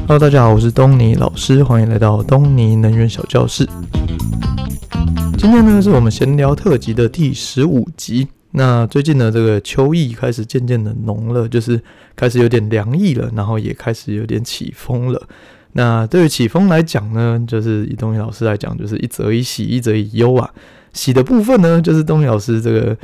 Hello，大家好，我是东尼老师，欢迎来到东尼能源小教室。今天呢，是我们闲聊特辑的第十五集。那最近呢，这个秋意开始渐渐的浓了，就是开始有点凉意了，然后也开始有点起风了。那对于起风来讲呢，就是以东尼老师来讲，就是一则以喜，一则以忧啊。喜的部分呢，就是东尼老师这个。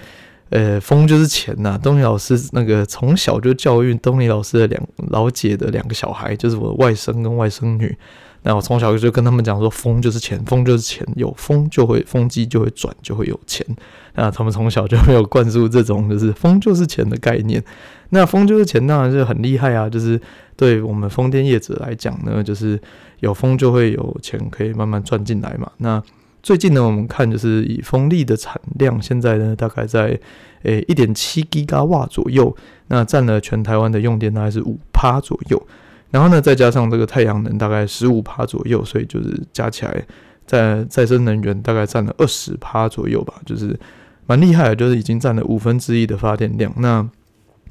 呃，风就是钱呐、东尼老师那个从小就教育东尼老师的两老姐的两个小孩，就是我的外甥跟外甥女。那我从小就跟他们讲说，风就是钱，风就是钱，有风就会风机就会转，就会有钱。那他们从小就没有灌输这种就是风就是钱的概念。那风就是钱，当然是很厉害啊。就是对我们风电业者来讲呢，就是有风就会有钱可以慢慢赚进来嘛。那最近呢，我们看就是以风力的产量，现在呢大概在诶一点七吉瓦左右，那占了全台湾的用电大概是五趴左右，然后呢再加上这个太阳能大概十五趴左右，所以就是加起来在再生能源大概占了二十趴左右吧，就是蛮厉害的，就是已经占了五分之一的发电量。那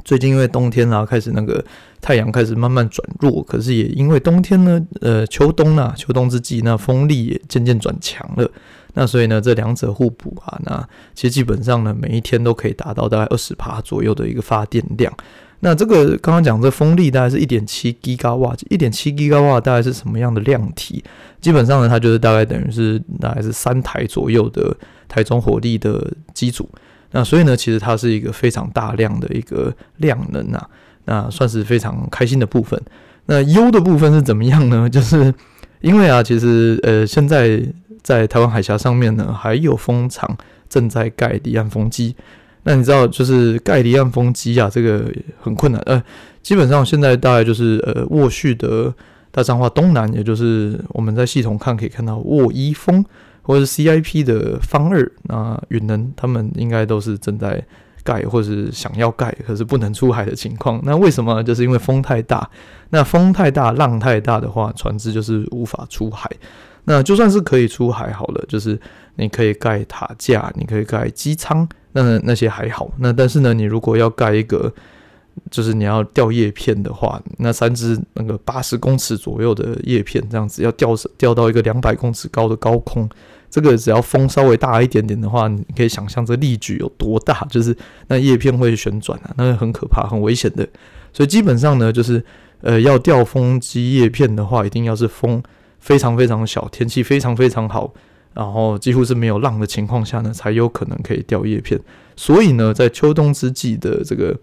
最近因为冬天啊，开始那个太阳开始慢慢转弱，可是也因为冬天呢，呃，秋冬啊，秋冬之际，那风力也渐渐转强了。那所以呢，这两者互补啊，那其实基本上呢，每一天都可以达到大概二十帕左右的一个发电量。那这个刚刚讲这风力大概是一点七吉瓦，一点七吉瓦大概是什么样的量体？基本上呢，它就是大概等于是大概是三台左右的台中火力的机组。那所以呢，其实它是一个非常大量的一个量能啊，那算是非常开心的部分。那优的部分是怎么样呢？就是因为啊，其实呃，现在在台湾海峡上面呢，还有风场正在盖离岸风机。那你知道，就是盖离岸风机啊，这个很困难。呃，基本上现在大概就是呃，沃旭的大彰化东南，也就是我们在系统看可以看到沃一风。或者是 CIP 的方二，那允能他们应该都是正在盖，或是想要盖，可是不能出海的情况。那为什么？就是因为风太大。那风太大，浪太大的话，船只就是无法出海。那就算是可以出海好了，就是你可以盖塔架，你可以盖机舱，那那些还好。那但是呢，你如果要盖一个，就是你要吊叶片的话，那三只那个八十公尺左右的叶片，这样子要吊吊到一个两百公尺高的高空。这个只要风稍微大一点点的话，你可以想象这力矩有多大，就是那叶片会旋转啊，那个很可怕、很危险的。所以基本上呢，就是呃要掉风机叶片的话，一定要是风非常非常小，天气非常非常好，然后几乎是没有浪的情况下呢，才有可能可以掉叶片。所以呢，在秋冬之际的这个。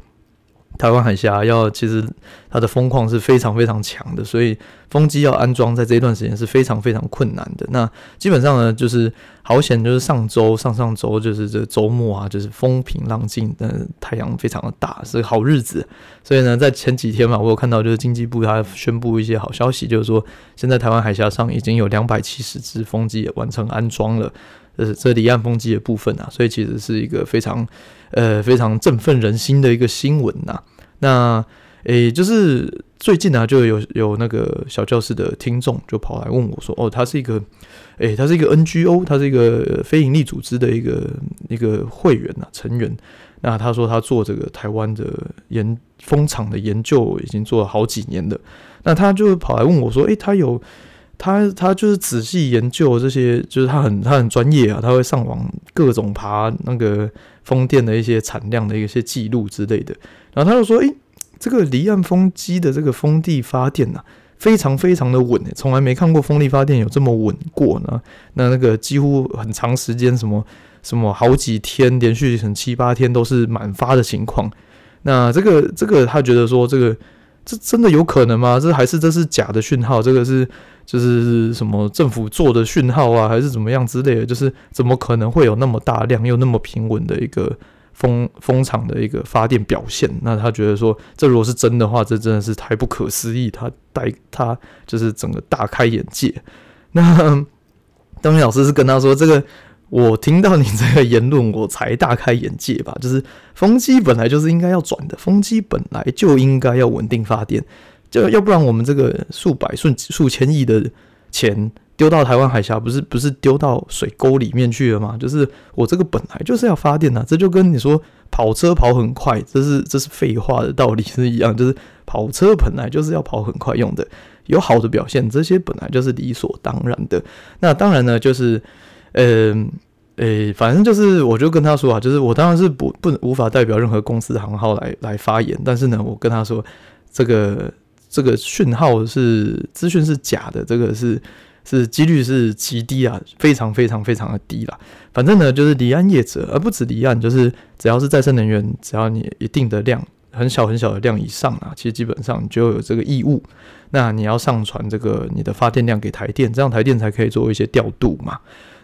台湾海峡要其实它的风况是非常非常强的，所以风机要安装在这一段时间是非常非常困难的。那基本上呢，就是好险，就是上周、上上周就是这周末啊，就是风平浪静，嗯，太阳非常的大，是好日子。所以呢，在前几天嘛，我有看到就是经济部它宣布一些好消息，就是说现在台湾海峡上已经有两百七十只风机也完成安装了。呃，这离岸风机的部分啊，所以其实是一个非常，呃，非常振奋人心的一个新闻呐。那，诶，就是最近啊，就有有那个小教室的听众就跑来问我说，哦，他是一个，诶，他是一个 NGO，他是一个非营利组织的一个一个会员呐，成员。那他说他做这个台湾的研风场的研究已经做了好几年了。那他就跑来问我说，诶，他有。他他就是仔细研究这些，就是他很他很专业啊，他会上网各种爬那个风电的一些产量的一些记录之类的。然后他就说：“诶、这个离岸风机的这个风力发电呐、啊，非常非常的稳诶，从来没看过风力发电有这么稳过呢。那那个几乎很长时间，什么什么好几天连续成七八天都是满发的情况。那这个这个他觉得说这个。”这真的有可能吗？这还是这是假的讯号？这个是就是什么政府做的讯号啊，还是怎么样之类的？就是怎么可能会有那么大量又那么平稳的一个风风场的一个发电表现？那他觉得说，这如果是真的话，这真的是太不可思议。他带他就是整个大开眼界。那东尼老师是跟他说这个。我听到你这个言论，我才大开眼界吧。就是风机本来就是应该要转的，风机本来就应该要稳定发电，就要不然我们这个数百、数数千亿的钱丢到台湾海峡，不是不是丢到水沟里面去了吗？就是我这个本来就是要发电的，这就跟你说跑车跑很快，这是这是废话的道理是一样，就是跑车本来就是要跑很快用的，有好的表现，这些本来就是理所当然的。那当然呢，就是，嗯、呃，诶，反正就是，我就跟他说啊，就是我当然是不不无法代表任何公司行号来来发言，但是呢，我跟他说，这个这个讯号是资讯是假的，这个是。是几率是极低啊，非常非常非常的低啦。反正呢，就是离岸业者，而不止离岸，就是只要是再生能源，只要你一定的量，很小很小的量以上啊，其实基本上你就有这个义务。那你要上传这个你的发电量给台电，这样台电才可以做一些调度嘛。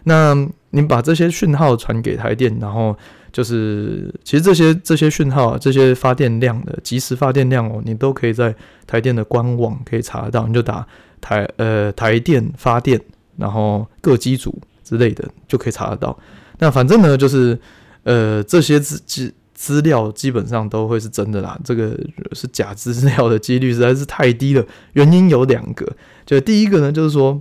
那你把这些讯号传给台电，然后就是其实这些这些讯号啊，这些发电量的即时发电量哦，你都可以在台电的官网可以查得到，你就打。台呃台电发电，然后各机组之类的就可以查得到。那反正呢，就是呃这些资资资料基本上都会是真的啦。这个是假资料的几率实在是太低了。原因有两个，就第一个呢，就是说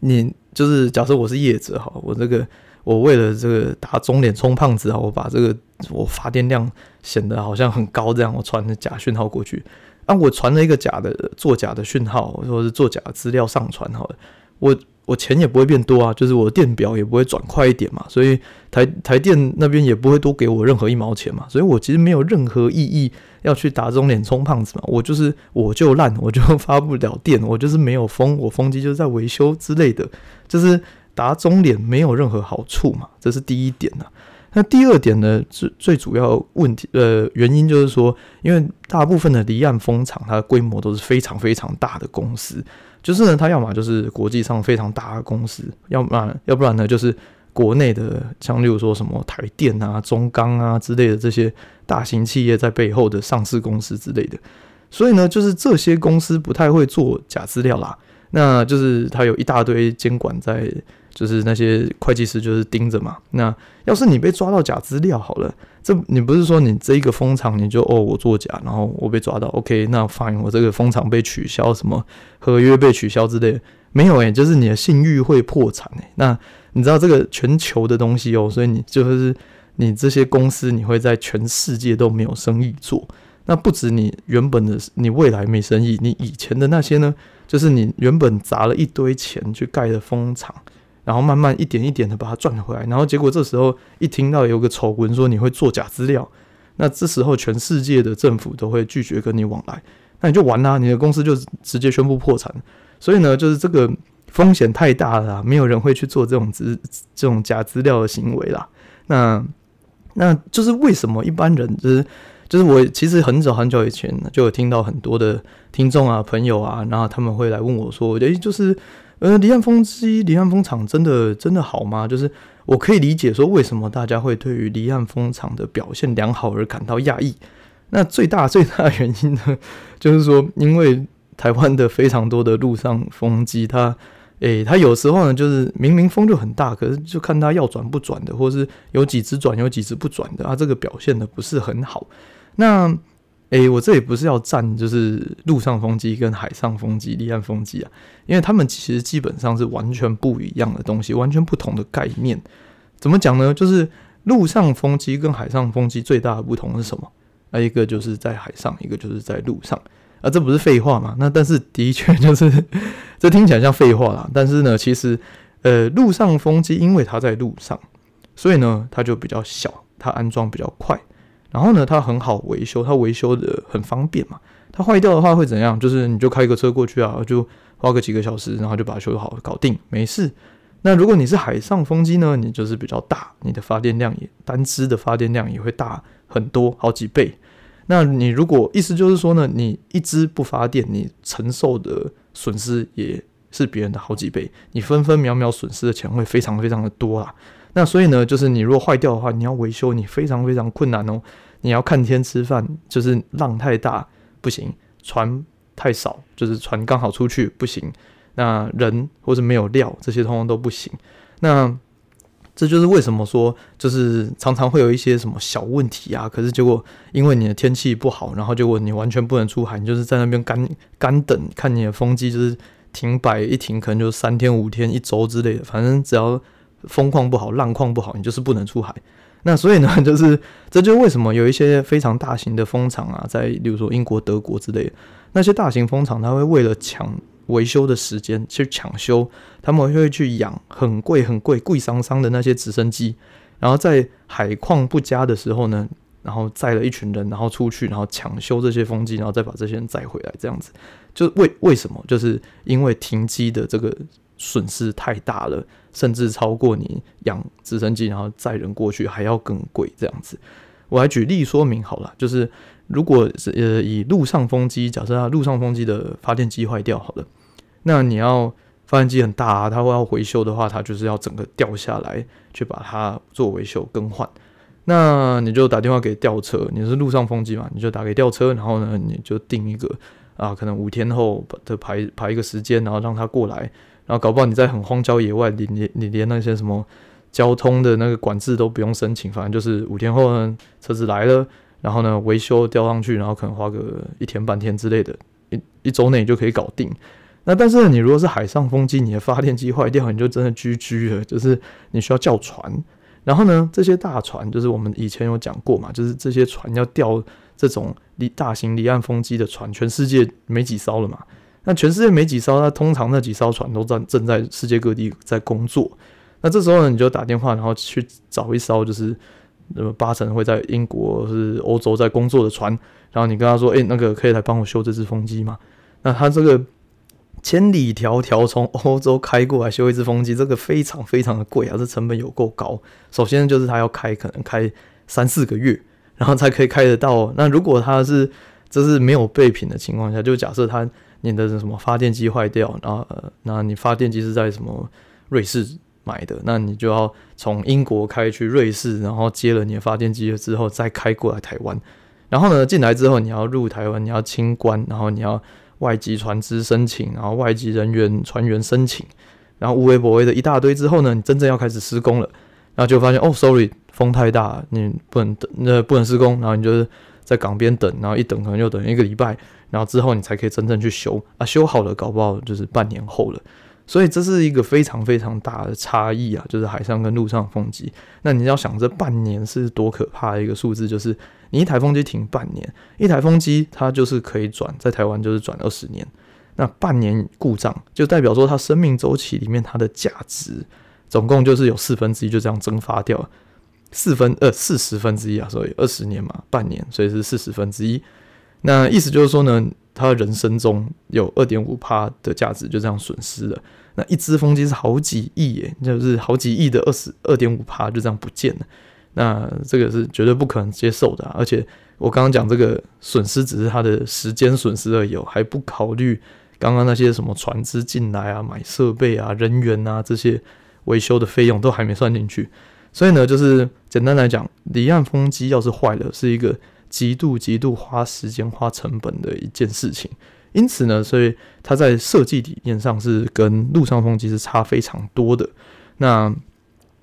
你就是假设我是业者哈，我这个我为了这个打肿脸充胖子啊，我把这个我发电量显得好像很高，这样我传的假讯号过去。啊，我传了一个假的作假的讯号，或者是作假的资料上传好了，我我钱也不会变多啊，就是我电表也不会转快一点嘛，所以台台电那边也不会多给我任何一毛钱嘛，所以我其实没有任何意义要去打肿脸充胖子嘛，我就是我就烂，我就发不了电，我就是没有风，我风机就是在维修之类的，就是打肿脸没有任何好处嘛，这是第一点呐。那第二点呢，最最主要问题呃原因就是说，因为大部分的离岸风场，它的规模都是非常非常大的公司，就是呢，它要么就是国际上非常大的公司，要不然要不然呢，就是国内的，像例如说什么台电啊、中钢啊之类的这些大型企业在背后的上市公司之类的，所以呢，就是这些公司不太会做假资料啦，那就是它有一大堆监管在。就是那些会计师就是盯着嘛。那要是你被抓到假资料好了，这你不是说你这一个风场你就哦我作假，然后我被抓到，OK，那 fine，我这个风场被取消，什么合约被取消之类，没有诶、就是你的信誉会破产诶、那你知道这个全球的东西哦，所以你就是你这些公司你会在全世界都没有生意做。那不止你原本的你未来没生意，你以前的那些呢，就是你原本砸了一堆钱去盖的风场。然后慢慢一点一点的把它赚回来，然后结果这时候一听到有个丑闻说你会做假资料，那这时候全世界的政府都会拒绝跟你往来，那你就完啦，你的公司就直接宣布破产。所以呢，就是这个风险太大了，没有人会去做这种资这种假资料的行为啦。那那就是为什么一般人就是就是我其实很早很久以前就有听到很多的听众啊朋友啊，然后他们会来问我说，诶，就是。呃，离岸风机、离岸风场真的真的好吗？就是我可以理解说，为什么大家会对于离岸风场的表现良好而感到讶异。那最大最大的原因呢，就是说，因为台湾的非常多的陆上风机，它，诶、它有时候呢，就是明明风就很大，可是就看它要转不转的，或是有几只转，有几只不转的，它这个表现的不是很好。那诶、我这里不是要战，就是陆上风机跟海上风机、离岸风机啊，因为他们其实基本上是完全不一样的东西，完全不同的概念。怎么讲呢？就是陆上风机跟海上风机最大的不同是什么？那，一个就是在海上，一个就是在陆上。啊，这不是废话嘛？那但是的确就是，这听起来像废话啦。但是呢，其实呃，陆上风机因为它在陆上，所以呢，它就比较小，它安装比较快。然后呢，它很好维修，它维修的很方便嘛。它坏掉的话会怎样？就是你就开个车过去啊，就花个几个小时，然后就把它修好，搞定，没事。那如果你是海上风机呢，你就是比较大，你的发电量也单支的发电量也会大很多，好几倍。那你如果意思就是说呢，你一支不发电，你承受的损失也是别人的好几倍，你分分秒秒损失的钱会非常非常的多啊。那所以呢，就是你如果坏掉的话，你要维修，你非常非常困难哦。你要看天吃饭，就是浪太大不行，船太少，就是船刚好出去不行。那人或者没有料，这些通通都不行。那 这就是为什么说，就是常常会有一些什么小问题啊。可是结果因为你的天气不好，然后结果你完全不能出海，你就是在那边干干等，看你的风机就是停摆一停，可能就三天五天、一周之类的，反正只要风况不好、浪况不好，你就是不能出海。那所以呢，就是这就是为什么有一些非常大型的风场啊，在比如说英国、德国之类的那些大型风场，他会为了抢维修的时间去抢修，他们会去养很贵、很贵、贵桑桑的那些直升机，然后在海况不佳的时候呢，然后载了一群人，然后出去，然后抢修这些风机，然后再把这些人载回来，这样子。就为为什么？就是因为停机的这个损失太大了，甚至超过你养直升机然后载人过去还要更贵这样子。我来举例说明好了，就是如果是呃以陆上风机，假设它陆上风机的发电机坏掉好了，那你要发电机很大啊，它会要维修的话，它就是要整个掉下来去把它做维修更换。那你就打电话给吊车，你是陆上风机嘛，你就打给吊车，然后呢你就定一个。啊，可能五天后的排排一个时间，然后让他过来，然后搞不好你在很荒郊野外，你你你连那些什么交通的那个管制都不用申请，反正就是五天后呢，车子来了，然后呢维修吊上去，然后可能花个一天半天之类的，一一周内就可以搞定。那但是，你如果是海上风机，你的发电机坏掉，你就真的 GG 了，就是你需要叫船，然后呢这些大船就是我们以前有讲过嘛，就是这些船要吊。这种离大型离岸风机的船，全世界没几艘了嘛？那全世界没几艘，那通常那几艘船都在正在世界各地在工作。那这时候呢，你就打电话，然后去找一艘就是呃八成会在英国是欧洲在工作的船，然后你跟他说：“哎、欸，那个可以来帮我修这只风机吗？”那他这个千里迢迢从欧洲开过来修一只风机，这个非常非常的贵啊，这成本有够高。首先就是他要开，可能开三四个月。然后才可以开得到。那如果他是这是没有备品的情况下，就假设他你的什么发电机坏掉，然后呃，那你发电机是在什么瑞士买的，那你就要从英国开去瑞士，然后接了你的发电机之后再开过来台湾。然后呢，进来之后你要入台湾，你要清关，然后你要外籍船只申请，然后外籍人员船员申请，然后无微不微的一大堆之后呢，你真正要开始施工了，然后就发现哦，sorry。风太大，你不能，那不能施工，然后你就是在港边等，然后一等可能就等一个礼拜，然后之后你才可以真正去修啊，修好了搞不好就是半年后了，所以这是一个非常非常大的差异啊，就是海上跟陆上风机。那你要想这半年是多可怕的一个数字，就是你一台风机停半年，一台风机它就是可以转，在台湾就是转二十年，那半年故障就代表说它生命周期里面它的价值总共就是有四分之一就这样蒸发掉了。四分呃四十分之一啊，所以二十年嘛，半年，所以是四十分之一。那意思就是说呢，他人生中有二点五趴的价值就这样损失了。那一只风机是好几亿耶，就是好几亿的二十二点五趴就这样不见了。那这个是绝对不可能接受的。而且我刚刚讲这个损失只是他的时间损失而已，还不考虑刚刚那些什么船只进来啊、买设备啊、人员啊这些维修的费用都还没算进去。所以呢，就是简单来讲，离岸风机要是坏了，是一个极度极度花时间、花成本的一件事情。因此呢，所以它在设计理念上是跟陆上风机是差非常多的。那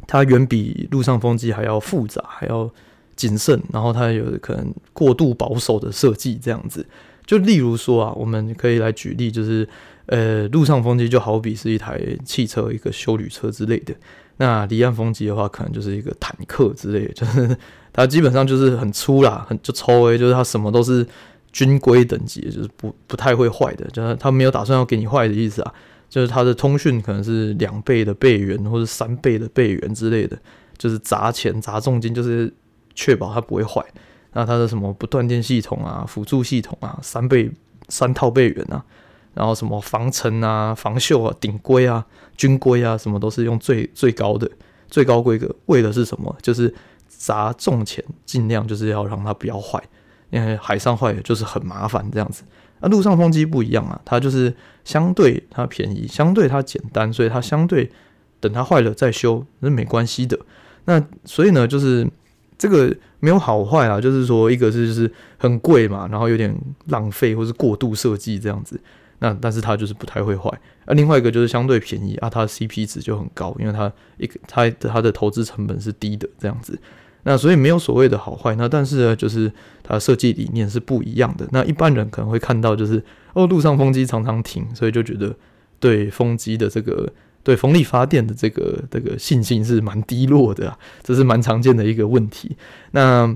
它远比陆上风机还要复杂，还要谨慎，然后它有可能过度保守的设计，这样子。就例如说啊，我们可以来举例，就是呃，陆上风机就好比是一台汽车，一个修旅车之类的。那离岸风机的话，可能就是一个坦克之类的，就是它基本上就是很粗啦，很就抽 A，就是它什么都是军规等级，就是不不太会坏的，就是它没有打算要给你坏的意思啊，就是它的通讯可能是两倍的备援或者三倍的备援之类的，就是砸钱砸重金，就是确保它不会坏。那它的什么不断电系统啊、辅助系统啊、三倍三套备援啊。然后什么防尘啊、防锈啊、顶规啊、军规啊，什么都是用最最高的、最高规格。为的是什么？就是砸重钱，尽量就是要让它不要坏。因为海上坏就是很麻烦这样子。那陆上风机不一样啊，它就是相对它便宜，相对它简单，所以它相对等它坏了再修那是没关系的。那所以呢，就是这个没有好坏啊，就是说一个是就是很贵嘛，然后有点浪费或是过度设计这样子。那但是它就是不太会坏，而另外一个就是相对便宜啊，它的 CP 值就很高，因为它一个它的它的投资成本是低的这样子，那所以没有所谓的好坏，那但是呢，就是它设计理念是不一样的。那一般人可能会看到就是哦，路上风机常常停，所以就觉得对风机的这个对风力发电的这个这个信心是蛮低落的啊，这是蛮常见的一个问题。那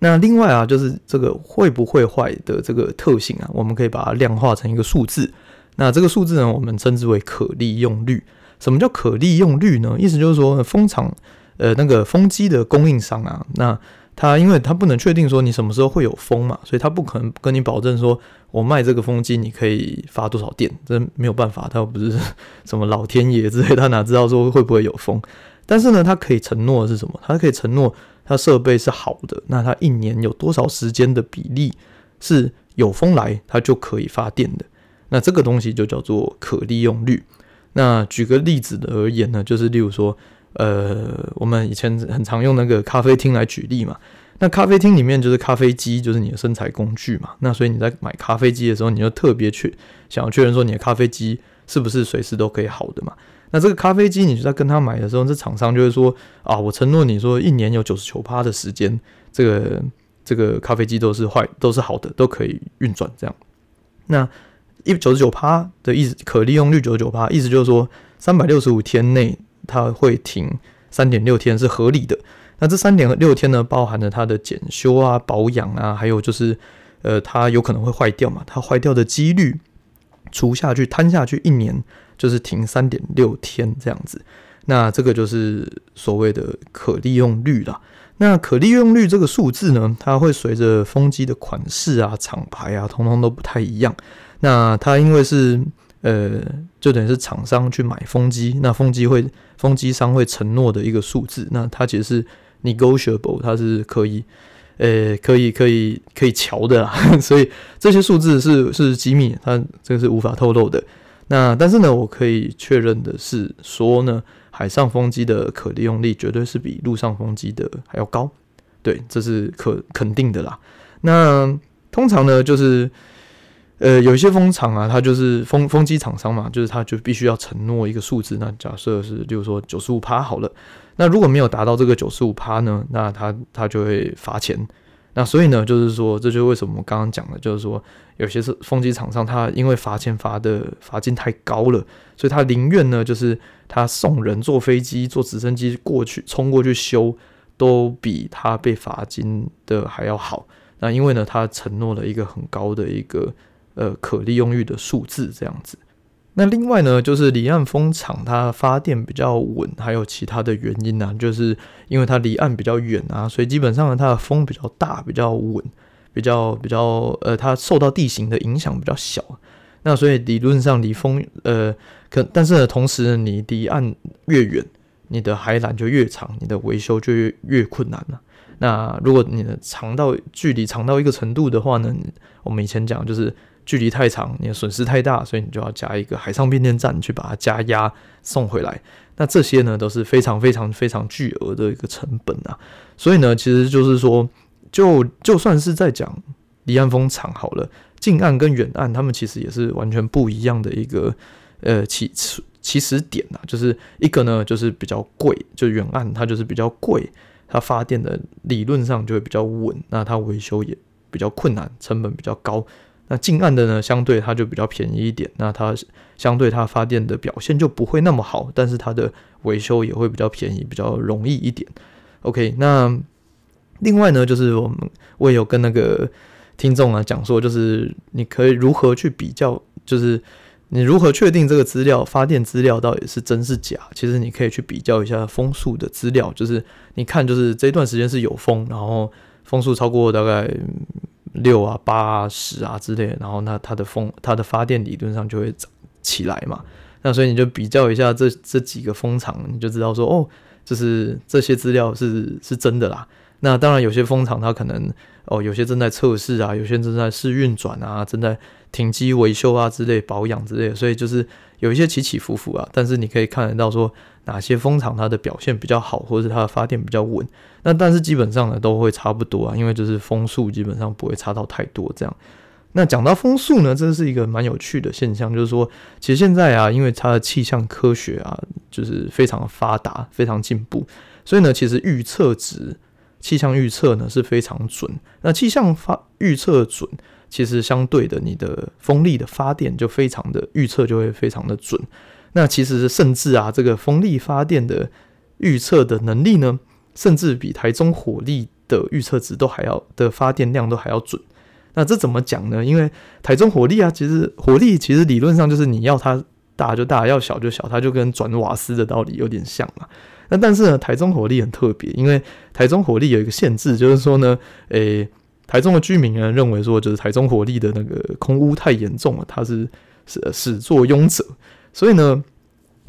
那另外啊，就是这个会不会坏的这个特性啊，我们可以把它量化成一个数字。那这个数字呢，我们称之为可利用率。什么叫可利用率呢？意思就是说，风场呃那个风机的供应商啊，那他因为他不能确定说你什么时候会有风嘛，所以他不可能跟你保证说，我卖这个风机你可以发多少电，这没有办法，他又不是什么老天爷之类，他哪知道说会不会有风？但是呢，他可以承诺的是什么？他可以承诺它设备是好的，那它一年有多少时间的比例是有风来，它就可以发电的。那这个东西就叫做可利用率。那举个例子的而言呢，就是例如说，呃，我们以前很常用那个咖啡厅来举例嘛。那咖啡厅里面就是咖啡机，就是你的生产工具嘛。那所以你在买咖啡机的时候，你就特别去想要确认说你的咖啡机是不是随时都可以好的嘛。那这个咖啡机，你就在跟他买的时候，这厂商就会说啊，我承诺你说一年有九十九趴的时间，这个这个咖啡机都是坏，都是好的，都可以运转这样。那一九十九趴的意思，可利用率九十九趴，意思就是说三百六十五天内它会停三点六天是合理的。那这三点六天呢，包含了它的检修啊、保养啊，还有就是呃，它有可能会坏掉嘛，它坏掉的几率除下去摊下去一年就是停三点六天这样子。那这个就是所谓的可利用率啦。那可利用率这个数字呢，它会随着风机的款式啊、厂牌啊，通通都不太一样。那它因为是呃，就等于是厂商去买风机，那风机会风机商会承诺的一个数字，那它其实是 negotiable，它是可以呃，可以可以可以瞧的啦，所以这些数字是是机密，它这个是无法透露的。那但是呢，我可以确认的是说呢，海上风机的可利用率绝对是比陆上风机的还要高，对，这是可肯定的啦。那通常呢，就是。呃，有一些风场啊，它就是风风机厂商嘛，就是他就必须要承诺一个数字。那假设是，例如说九十五趴好了，那如果没有达到这个九十五趴呢，那他他就会罚钱。那所以呢，就是说，这就是为什么我刚刚讲的，就是说，有些是风机厂商，他因为罚钱罚的罚金太高了，所以他宁愿呢，就是他送人坐飞机、坐直升机过去冲过去修，都比他被罚金的还要好。那因为呢，他承诺了一个很高的一个。呃，可利用率的数字这样子。那另外呢，就是离岸风场它发电比较稳，还有其他的原因呢、就是因为它离岸比较远啊，所以基本上，它的风比较大，比较稳，比较比较呃，它受到地形的影响比较小。那所以理论上离风呃，可但是呢，同时呢，你离岸越远，你的海缆就越长，你的维修就越越困难了。那如果你的长到距离长到一个程度的话呢，我们以前讲就是。距离太长，你的损失太大，所以你就要加一个海上变电站去把它加压送回来。那这些呢都是非常非常非常巨额的一个成本啊。所以呢，其实就是说，就就算是在讲离岸风场好了，近岸跟远岸，他们其实也是完全不一样的一个呃起起始点啊。就是一个呢就是比较贵，就远岸它就是比较贵，它发电的理论上就会比较稳，那它维修也比较困难，成本比较高。那近岸的呢，相对它就比较便宜一点，那它相对它发电的表现就不会那么好，但是它的维修也会比较便宜，比较容易一点。OK，那另外呢，就是我们我也有跟那个听众啊讲说，就是你可以如何去比较，就是你如何确定这个资料发电资料到底是真是假？其实你可以去比较一下风速的资料，就是你看，就是这段时间是有风，然后风速超过大概。六啊、八啊、十啊之类的，然后那它的风、它的发电理论上就会涨起来嘛。那所以你就比较一下这这几个风场，你就知道说哦，就是这些资料是是真的啦。那当然有些风场它可能哦，有些正在测试啊，有些正在试运转啊，正在停机维修啊之类保养之类的，所以就是有一些起起伏伏啊。但是你可以看得到说。哪些风场它的表现比较好，或者是它的发电比较稳？那但是基本上呢都会差不多啊，因为就是风速基本上不会差到太多这样。那讲到风速呢，这是一个蛮有趣的现象，就是说其实现在啊，因为它的气象科学啊，就是非常发达，非常进步，所以呢，其实预测值、气象预测呢是非常准。那气象发预测准，其实相对的，你的风力的发电就非常的预测就会非常的准。那其实甚至啊，这个风力发电的预测的能力呢，甚至比台中火力的预测值都还要的发电量都还要准。那这怎么讲呢？因为台中火力啊，其实火力其实理论上就是你要它大就大，要小就小，它就跟转瓦斯的道理有点像嘛。那但是呢，台中火力很特别，因为台中火力有一个限制，就是说呢，诶、台中的居民呢认为说，就是台中火力的那个空污太严重了，它是是始作俑者，所以呢，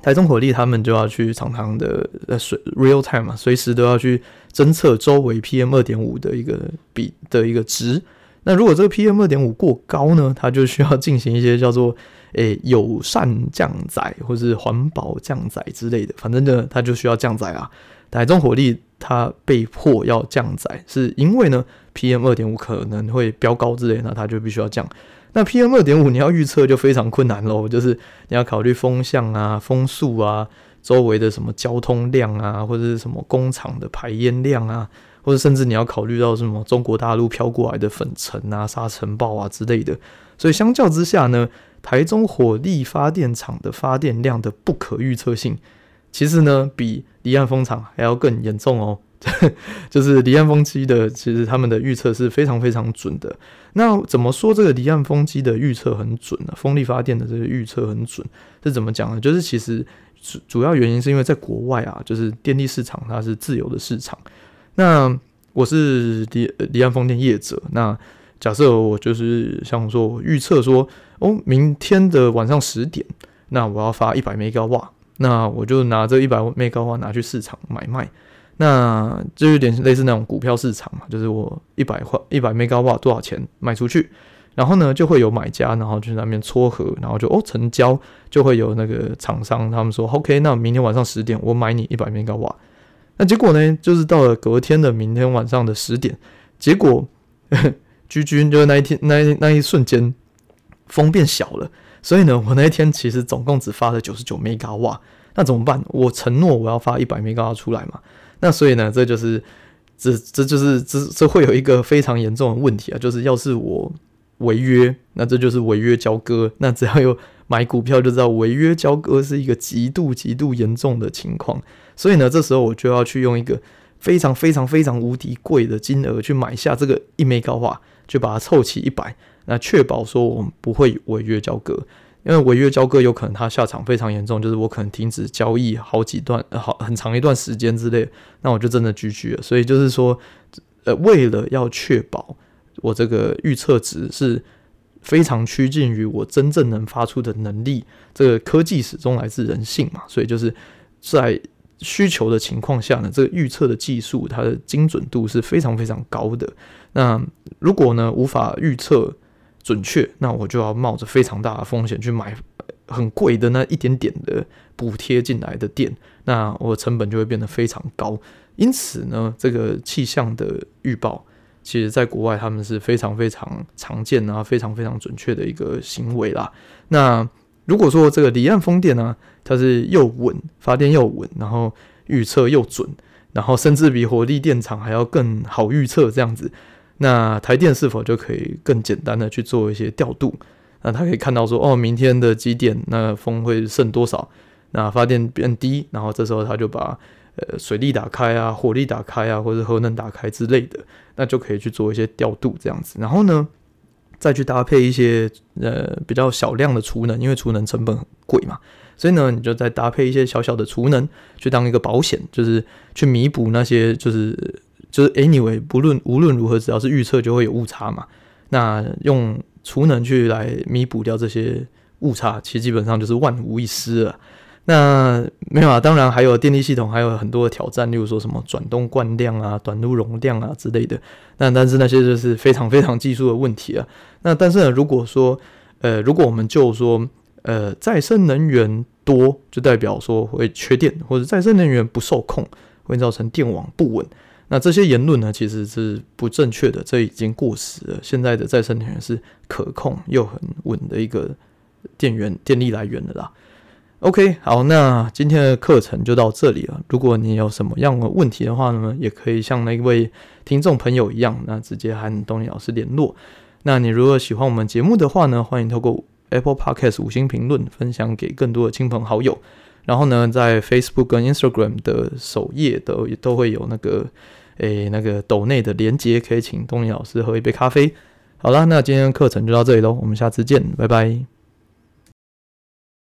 台中火力他们就要去常常的呃随 real time 嘛，随时都要去侦测周围 PM 二点五的一个比的一个值。那如果这个 PM 二点五过高呢，它就需要进行一些叫做 诶、友善降载或是环保降载之类的，反正呢，它就需要降载啊。台中火力它被迫要降载，是因为呢 PM 二点五可能会飙高之类，那它就必须要降。那 PM 二点五你要预测就非常困难喽，就是你要考虑风向啊、风速啊、周围的什么交通量啊，或者是什么工厂的排烟量啊。或者甚至你要考虑到什么中国大陆飘过来的粉尘啊、沙尘暴啊之类的，所以相较之下呢，台中火力发电厂的发电量的不可预测性，其实呢比离岸风场还要更严重哦。就是离岸风机的，其实他们的预测是非常非常准的。那怎么说这个离岸风机的预测很准呢？风力发电的这个预测很准是怎么讲呢？就是其实主主要原因是因为在国外啊，就是电力市场它是自由的市场。那我是离离岸风电业者，那假设我就是像说我预测说，哦，明天的晚上十点，那我要发一百 mega 瓦，那我就拿这一百 mega 瓦拿去市场买卖，那就有点类似那种股票市场嘛，就是我一百块一百 mega 瓦多少钱卖出去，然后呢就会有买家，然后就在那边撮合，然后就哦成交，就会有那个厂商他们说 OK，那明天晚上十点我买你一百 mega 瓦。那结果呢？就是到了隔天的明天晚上的十点，结果 居居就是那一天那一那一瞬间风变小了，所以呢，我那一天其实总共只发了九十九 mega 瓦。那怎么办？我承诺我要发一百 mega 瓦出来嘛。那所以呢，这就是这这就是这这会有一个非常严重的问题啊，就是要是我违约，那这就是违约交割。那只要有买股票就知道违约交割是一个极度极度严重的情况。所以呢，这时候我就要去用一个非常非常非常无敌贵的金额去买下这个一枚高瓦，就把它凑齐一百，那确保说我们不会违约交割，因为违约交割有可能它下场非常严重，就是我可能停止交易好几段好很长一段时间之类，那我就真的 GG 了。所以就是说，呃，为了要确保我这个预测值是非常趋近于我真正能发出的能力，这个科技始终来自人性嘛，所以就是在。需求的情况下呢，这个预测的技术它的精准度是非常非常高的。那如果呢无法预测准确，那我就要冒着非常大的风险去买很贵的那一点点的补贴进来的电，那我成本就会变得非常高。因此呢，这个气象的预报，其实在国外他们是非常非常常见啊，非常非常准确的一个行为啦。那如果说这个离岸风电呢、它是又稳，发电又稳，然后预测又准，然后甚至比火力电厂还要更好预测这样子，那台电是否就可以更简单的去做一些调度？那它可以看到说，哦，明天的几点，那风会剩多少？那发电变低，然后这时候它就把呃水力打开啊，火力打开啊，或者核能打开之类的，那就可以去做一些调度这样子。然后呢，再去搭配一些呃比较小量的储能，因为储能成本很贵嘛，所以呢，你就再搭配一些小小的储能，去当一个保险，就是去弥补那些就是就是 anyway 不论无论如何，只要是预测就会有误差嘛，那用储能去来弥补掉这些误差，其实基本上就是万无一失了。那没有啊，当然还有电力系统还有很多的挑战，例如说什么转动惯量啊、短路容量啊之类的。那但是那些就是非常非常技术的问题啊。那但是呢，如果说呃，如果我们就说呃，再生能源多，就代表说会缺电，或者再生能源不受控，会造成电网不稳。那这些言论呢，其实是不正确的，这已经过时了。现在的再生能源是可控又很稳的一个电源电力来源的啦。OK，好，那今天的课程就到这里了。如果你有什么样的问题的话呢，也可以像那位听众朋友一样，那直接和东尼老师联络。那你如果喜欢我们节目的话呢，欢迎透过 Apple Podcast 五星评论，分享给更多的亲朋好友。然后呢，在 Facebook 跟 Instagram 的首页都都会有那个诶那个抖内的连接，可以请东尼老师喝一杯咖啡。好啦，那今天的课程就到这里喽，我们下次见，拜拜。